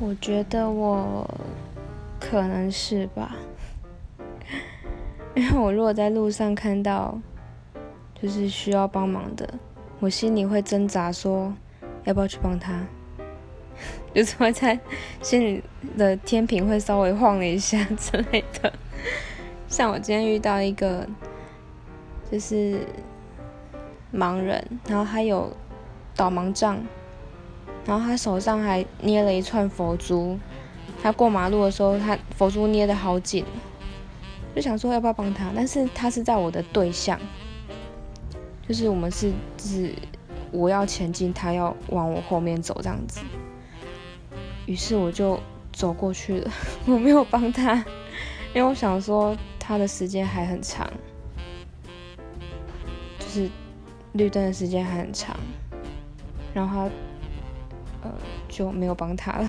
我觉得我可能是吧，因为我如果在路上看到就是需要帮忙的，我心里会挣扎，说要不要去帮他，就是会在心里的天平会稍微晃了一下之类的。像我今天遇到一个就是盲人，然后他有导盲杖。然后他手上还捏了一串佛珠，他过马路的时候，他佛珠捏得好紧，就想说要不要帮他，但是他是在我的对象，就是我们是就是我要前进，他要往我后面走这样子，于是我就走过去了，我没有帮他，因为我想说他的时间还很长，就是绿灯的时间还很长，然后他。就没有帮他了。